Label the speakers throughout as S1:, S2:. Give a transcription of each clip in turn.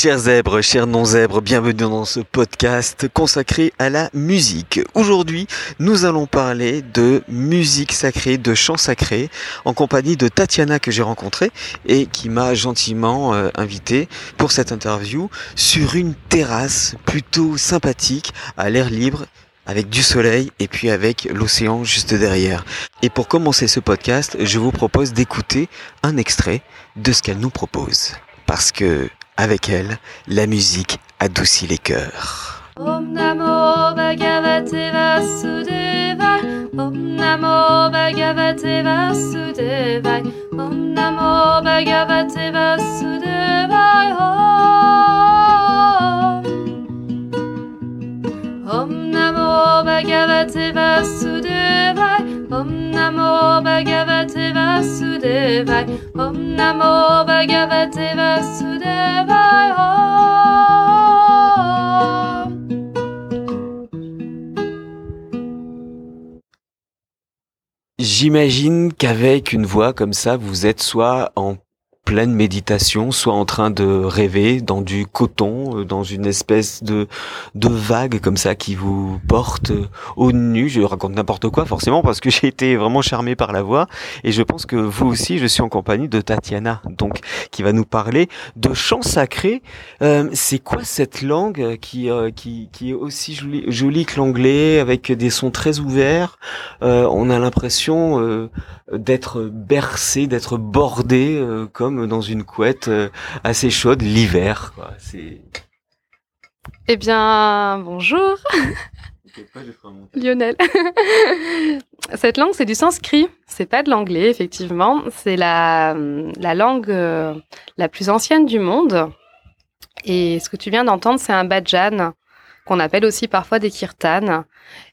S1: Chers zèbres, chers non-zèbres, bienvenue dans ce podcast consacré à la musique. Aujourd'hui, nous allons parler de musique sacrée, de chants sacrés, en compagnie de Tatiana que j'ai rencontrée et qui m'a gentiment euh, invité pour cette interview sur une terrasse plutôt sympathique, à l'air libre, avec du soleil et puis avec l'océan juste derrière. Et pour commencer ce podcast, je vous propose d'écouter un extrait de ce qu'elle nous propose. Parce que, avec elle, la musique adoucit les cœurs.
S2: Namo Bhagavate Vasudevaya Om Namo Bhagavate Vasudevaya Om Namo Bhagavate Vasudevaya
S1: J'imagine qu'avec une voix comme ça, vous êtes soit en pleine méditation, soit en train de rêver dans du coton, euh, dans une espèce de de vague comme ça qui vous porte au nu. Je raconte n'importe quoi forcément parce que j'ai été vraiment charmé par la voix et je pense que vous aussi, je suis en compagnie de Tatiana, donc qui va nous parler de chants sacrés. Euh, c'est quoi cette langue qui euh, qui qui est aussi jolie, jolie que l'anglais avec des sons très ouverts Euh, On a l'impression euh, d'être bercé, d'être bordé euh, dans une couette euh, assez chaude l'hiver. C'est
S3: Eh bien, bonjour Lionel. Cette langue, c'est du sanskrit. C'est pas de l'anglais, effectivement. C'est la, la langue euh, la plus ancienne du monde. Et ce que tu viens d'entendre, c'est un bhajan, qu'on appelle aussi parfois des kirtans.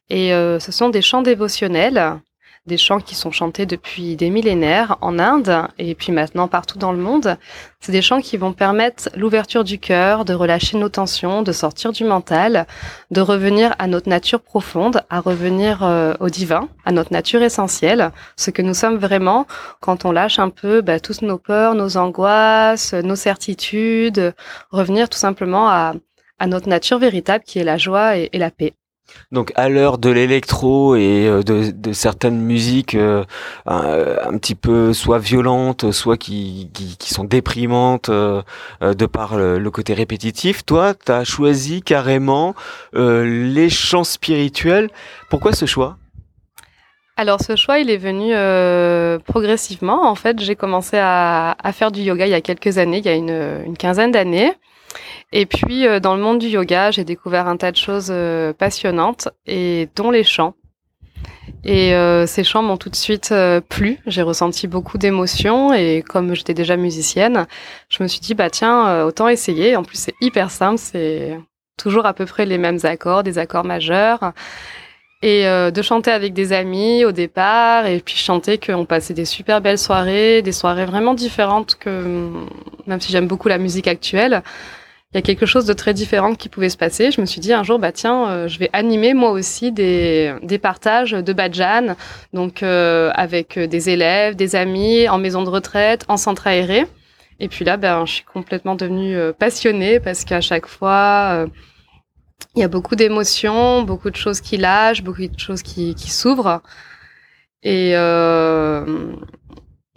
S3: Et euh, ce sont des chants dévotionnels, des chants qui sont chantés depuis des millénaires en Inde et puis maintenant partout dans le monde. C'est des chants qui vont permettre l'ouverture du cœur, de relâcher nos tensions, de sortir du mental, de revenir à notre nature profonde, à revenir euh, au divin, à notre nature essentielle, ce que nous sommes vraiment quand on lâche un peu bah, toutes nos peurs, nos angoisses, nos certitudes, revenir tout simplement à, notre nature véritable qui est la joie et la paix.
S1: Donc à l'heure de l'électro et euh, de, certaines musiques euh, un, un petit peu soit violentes, soit qui, sont déprimantes euh, euh, de par le, côté répétitif, toi, tu as choisi carrément euh, les chants spirituels. Pourquoi ce choix?
S3: Alors ce choix, il est venu euh, progressivement. En fait, j'ai commencé à, faire du yoga il y a quelques années, il y a une quinzaine d'années. Et puis, euh, dans le monde du yoga, j'ai découvert un tas de choses euh, passionnantes, et dont les chants. Et euh, ces chants m'ont tout de suite euh, plu. J'ai ressenti beaucoup d'émotions, et comme j'étais déjà musicienne, je me suis dit, bah tiens, euh, autant essayer. En plus, c'est hyper simple, c'est toujours à peu près les mêmes accords, des accords majeurs. Et euh, de chanter avec des amis au départ, et puis chanter qu'on passait des super belles soirées, des soirées vraiment différentes que, même si j'aime beaucoup la musique actuelle, il y a quelque chose de très différent qui pouvait se passer. Je me suis dit un jour, bah tiens, euh, je vais animer moi aussi des, des partages de Badjan, donc euh, avec des élèves, des amis, en maison de retraite, en centre aéré. Et puis là, ben, je suis complètement devenue euh, passionnée parce qu'à chaque fois, euh, il y a beaucoup d'émotions, beaucoup de choses qui lâchent, beaucoup de choses qui, qui s'ouvrent. Et euh,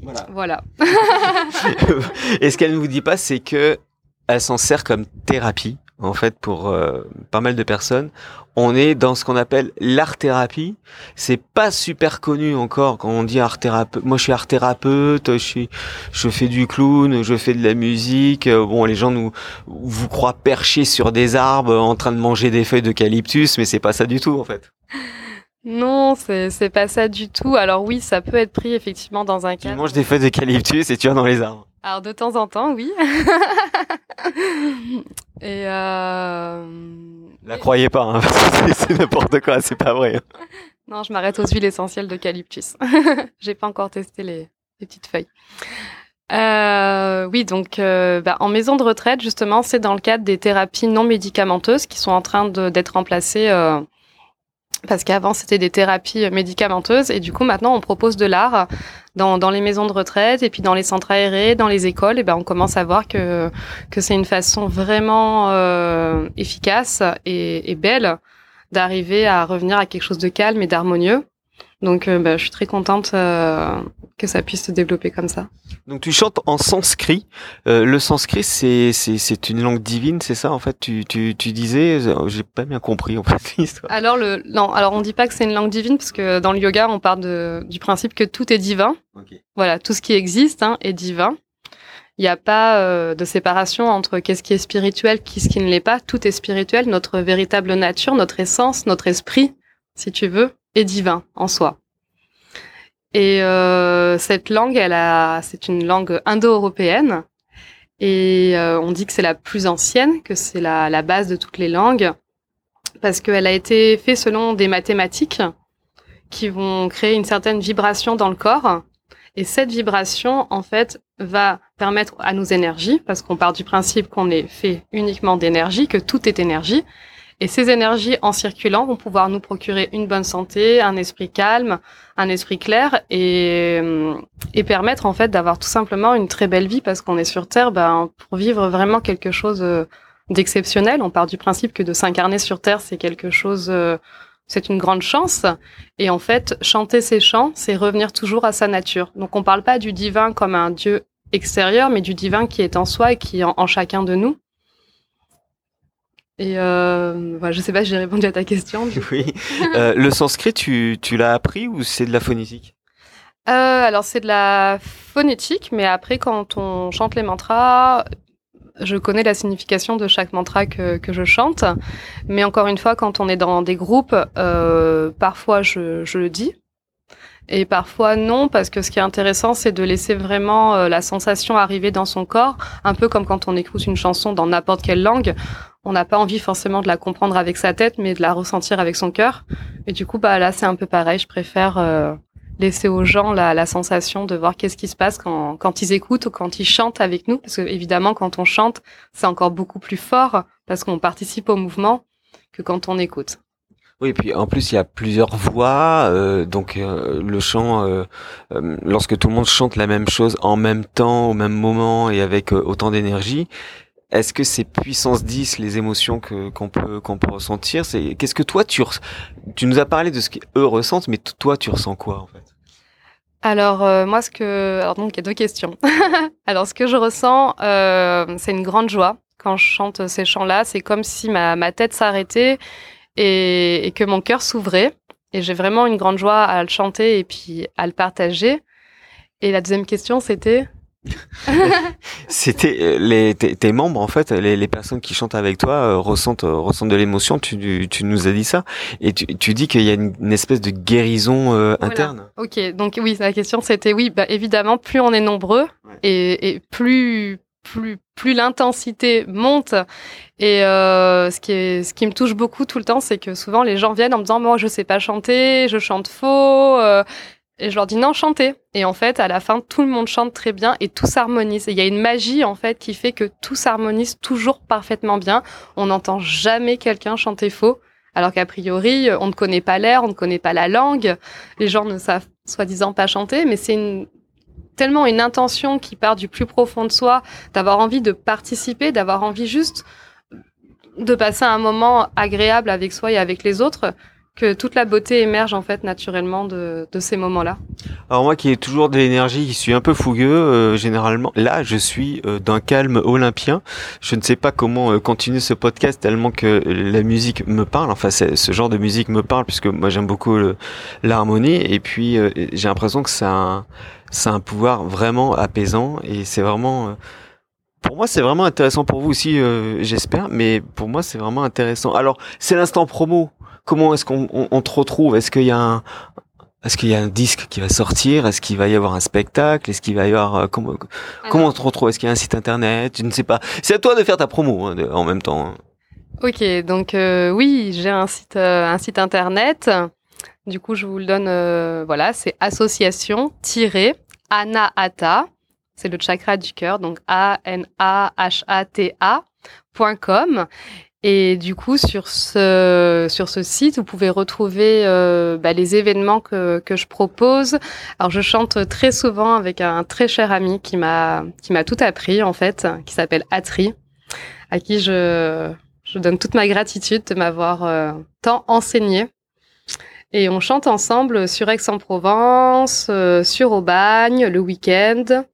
S1: Voilà.
S3: voilà.
S1: et ce qu'elle ne vous dit pas, c'est que elle s'en sert comme thérapie, en fait, pour euh, pas mal de personnes. On est dans ce qu'on appelle l'art-thérapie. C'est pas super connu encore quand on dit art-thérapeute. Moi, je suis art-thérapeute, je suis, je fais du clown, je fais de la musique. Euh, Bon, les gens nous, vous croient perchés sur des arbres en train de manger des feuilles d'eucalyptus, mais c'est pas ça du tout, en fait.
S3: Non, c'est c'est pas ça du tout. Alors oui, ça peut être pris effectivement dans un
S1: Tu
S3: cadre.
S1: manges des feuilles d'eucalyptus et tu vas dans les arbres.
S3: Alors de temps en temps, oui. Et euh...
S1: La croyez pas, hein, c'est- n'importe quoi, c'est pas vrai.
S3: non, je m'arrête aux huiles essentielles d'eucalyptus. J'ai pas encore testé les, les petites feuilles. Euh, oui, donc euh, bah, en maison de retraite, justement, c'est dans le cadre des thérapies non médicamenteuses qui sont en train d'être remplacées euh, parce qu'avant c'était des thérapies médicamenteuses et du coup maintenant on propose de l'art dans, dans les maisons de retraite et puis dans les centres aérés, dans les écoles, et ben on commence à voir que que c'est une façon vraiment euh, efficace et, et belle d'arriver à revenir à quelque chose de calme et d'harmonieux. Donc, euh, bah, je suis très contente euh, que ça puisse se développer comme ça.
S1: Donc, tu chantes en sanskrit. Euh, le sanskrit, c'est c'est une langue divine, c'est ça en fait? Tu tu tu disais, j'ai pas bien compris en fait l'histoire.
S3: Alors le non, alors on dit pas que c'est une langue divine parce que dans le yoga, on part de du principe que tout est divin.
S1: Okay.
S3: Voilà, tout ce qui existe hein, est divin. Il n'y a pas euh, de séparation entre qu'est-ce qui est spirituel, qu'est-ce qui ne l'est pas. Tout est spirituel. Notre véritable nature, notre essence, notre esprit, si tu veux, est divin en soi. Et euh, cette langue, elle a, c'est une langue indo-européenne. Et euh, on dit que c'est la plus ancienne, que c'est la, la base de toutes les langues, parce qu'elle a été faite selon des mathématiques qui vont créer une certaine vibration dans le corps. Et cette vibration, en fait, va permettre à nos énergies, parce qu'on part du principe qu'on est fait uniquement d'énergie, que tout est énergie, et ces énergies, en circulant, vont pouvoir nous procurer une bonne santé, un esprit calme, un esprit clair et, et permettre en fait d'avoir tout simplement une très belle vie parce qu'on est sur Terre ben, pour vivre vraiment quelque chose euh, d'exceptionnel. On part du principe que de s'incarner sur Terre, c'est quelque chose, euh, c'est une grande chance. Et en fait, chanter ces chants, c'est revenir toujours à sa nature. Donc on parle pas du divin comme un Dieu extérieur, mais du divin qui est en soi et qui est en chacun de nous. Et euh, voilà, je sais pas si j'ai répondu à ta question.
S1: Oui. Euh, le sanskrit, tu, tu l'as appris ou c'est de la phonétique?
S3: Euh, Alors c'est de la phonétique, mais après quand on chante les mantras, je connais la signification de chaque mantra que, que je chante. Mais encore une fois, quand on est dans des groupes, euh, parfois je, je le dis. Et parfois non, parce que ce qui est intéressant, c'est de laisser vraiment euh, la sensation arriver dans son corps, un peu comme quand on écoute une chanson dans n'importe quelle langue on n'a pas envie forcément de la comprendre avec sa tête, mais de la ressentir avec son cœur. Et du coup, bah là, c'est un peu pareil. Je préfère euh, laisser aux gens la, sensation de voir qu'est-ce qui se passe quand, ils écoutent ou quand ils chantent avec nous. Parce que évidemment, quand on chante, c'est encore beaucoup plus fort parce qu'on participe au mouvement que quand on écoute.
S1: Oui, et puis en plus il y a plusieurs voix, euh, donc euh, le chant, lorsque tout le monde chante la même chose en même temps, au même moment et avec autant d'énergie, est-ce que c'est puissance 10 les émotions que qu'on peut qu'on peut ressentir? C'est qu'est-ce que toi tu tu nous as parlé de ce qu'eux ressentent, mais toi tu ressens quoi en fait?
S3: Alors euh, moi ce que alors donc il y a deux questions. alors ce que je ressens euh, c'est une grande joie quand je chante ces chants-là. C'est comme si ma ma tête s'arrêtait et, et que mon cœur s'ouvrait. Et j'ai vraiment une grande joie à le chanter et puis à le partager. Et la deuxième question c'était?
S1: C'était euh, les tes, tes, membres en fait, les, les, personnes qui chantent avec toi euh, ressentent euh, ressentent de l'émotion. Tu, tu nous as dit ça et tu, tu dis qu'il y a une, une, espèce de guérison euh, interne.
S3: Ok, donc oui, la question c'était oui, bah évidemment, plus on est nombreux ouais. et, et plus plus plus l'intensité monte et euh, ce qui est ce qui me touche beaucoup tout le temps c'est que souvent les gens viennent en me disant moi je sais pas chanter je chante faux euh, et je leur dis non, chantez. Et en fait, à la fin, tout le monde chante très bien et tout s'harmonise. Et il y a une magie, en fait, qui fait que tout s'harmonise toujours parfaitement bien. On n'entend jamais quelqu'un chanter faux. Alors qu'a priori, on ne connaît pas l'air, on ne connaît pas la langue. Les gens ne savent soi-disant pas chanter, mais c'est une, tellement une intention qui part du plus profond de soi, d'avoir envie de participer, d'avoir envie juste de passer un moment agréable avec soi et avec les autres que toute la beauté émerge en fait naturellement de, de ces moments-là.
S1: Alors moi qui ai toujours de l'énergie, qui suis un peu fougueux euh, généralement, là je suis euh, d'un calme olympien. Je ne sais pas comment euh, continuer ce podcast tellement que la musique me parle. Enfin ce genre de musique me parle puisque moi j'aime beaucoup l'harmonie et puis euh, j'ai l'impression que c'est un, c'est un pouvoir vraiment apaisant et c'est vraiment pour moi, c'est vraiment intéressant pour vous aussi, euh, j'espère, mais pour moi, c'est vraiment intéressant. Alors, c'est l'instant promo. Comment est-ce qu'on on, on te retrouve? Est-ce qu'il y a un est-ce qu'il y a un disque qui va sortir? Est-ce qu'il va y avoir un spectacle? Est-ce qu'il va y avoir euh, comment Alors, comment on te retrouve? Est-ce qu'il y a un site internet? Je ne sais pas. C'est à toi de faire ta promo hein, de, en même temps.
S3: Ok, donc euh, oui, j'ai un site euh, un site internet. Du coup, je vous le donne. voilà, c'est association-anahata. C'est le chakra du cœur, donc A-N-A-H-A-T-A.com. Et du coup, sur ce, sur ce site, vous pouvez retrouver euh, bah, les événements que, que je propose. Alors, je chante très souvent avec un très cher ami qui m'a qui m'a tout appris en fait, qui s'appelle Atri, à qui je je donne toute ma gratitude de m'avoir euh, tant enseigné. Et on chante ensemble sur Aix-en-Provence, euh, sur Aubagne, le week-end.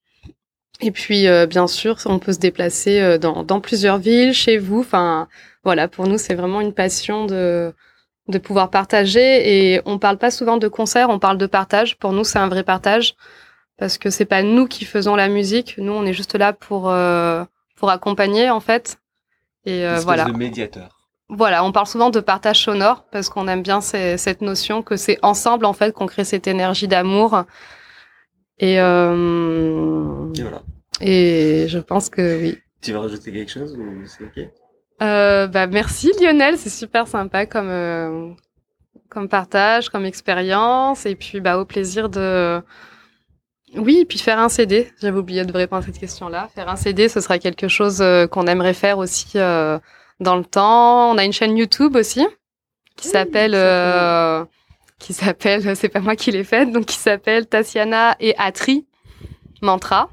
S3: Et puis, bien sûr, on peut se déplacer dans, dans plusieurs villes, chez vous. Enfin, voilà, pour nous, c'est vraiment une passion de, de pouvoir partager. Et on parle pas souvent de concert, on parle de partage. Pour nous, c'est un vrai partage parce que c'est pas nous qui faisons la musique. Nous, on est juste là pour euh, pour accompagner, en fait. Et euh, voilà.
S1: de médiateur.
S3: Voilà, on parle souvent de partage sonore parce qu'on aime bien ces- cette notion que c'est ensemble en fait qu'on crée cette énergie d'amour. Et euh,
S1: Et voilà.
S3: et je pense que oui.
S1: Tu veux rajouter quelque chose ou c'est ok?
S3: Euh, bah merci Lionel, c'est super sympa comme euh, comme partage, comme expérience et puis bah au plaisir de oui, et puis faire un CD. J'avais oublié de répondre à cette question-là. Faire un CD, ce sera quelque chose euh, qu'on aimerait faire aussi euh, dans le temps. On a une chaîne YouTube aussi qui s'appelle qui s'appelle c'est pas moi qui l'ai faite donc qui s'appelle Tatiana et Atri Mantra,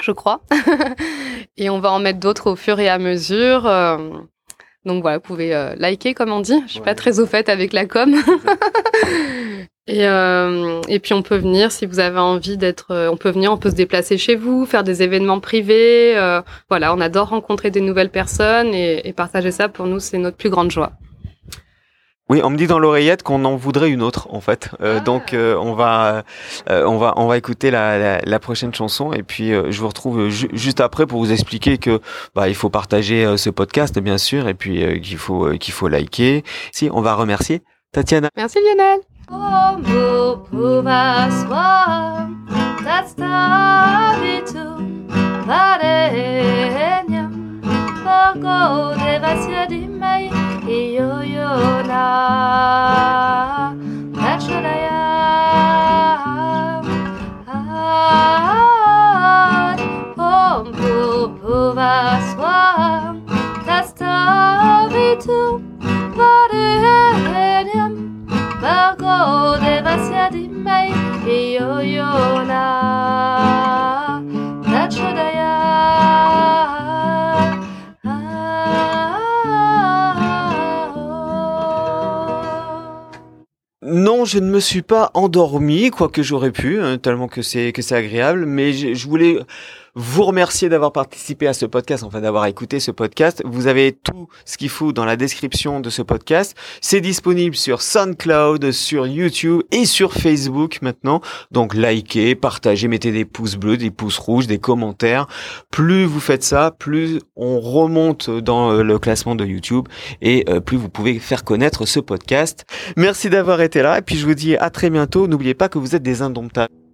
S3: je crois. et on va en mettre d'autres au fur et à mesure. euh, donc voilà, vous pouvez euh, liker comme on dit. Je suis
S1: Ouais.
S3: pas très au fait avec la com. et, euh, et puis on peut venir si vous avez envie d'être. on peut venir, on peut se déplacer chez vous, faire des événements privés. euh, voilà, on adore rencontrer des nouvelles personnes et, et partager ça pour nous, c'est notre plus grande joie.
S1: Oui, on me dit dans l'oreillette qu'on en voudrait une autre en fait. Euh,
S3: Ah.
S1: Donc euh, on va euh, on va on va écouter la, la, la prochaine chanson et puis euh, je vous retrouve ju- juste après pour vous expliquer que bah il faut partager euh, ce podcast bien sûr et puis euh, qu'il faut euh, qu'il faut liker. Si on va remercier Tatiana.
S3: Merci Lionel.
S1: Non, je ne me suis pas endormi, quoique j'aurais pu, hein, tellement que c'est que c'est agréable. Mais je voulais vous remercier d'avoir participé à ce podcast, enfin d'avoir écouté ce podcast. Vous avez tout ce qu'il faut dans la description de ce podcast. C'est disponible sur SoundCloud, sur YouTube et sur Facebook maintenant. Donc likez, partagez, mettez des pouces bleus, des pouces rouges, des commentaires. Plus vous faites ça, plus on remonte dans euh, le classement de YouTube et euh, plus vous pouvez faire connaître ce podcast. Merci d'avoir été là et puis je vous dis à très bientôt. N'oubliez pas que vous êtes des indomptables.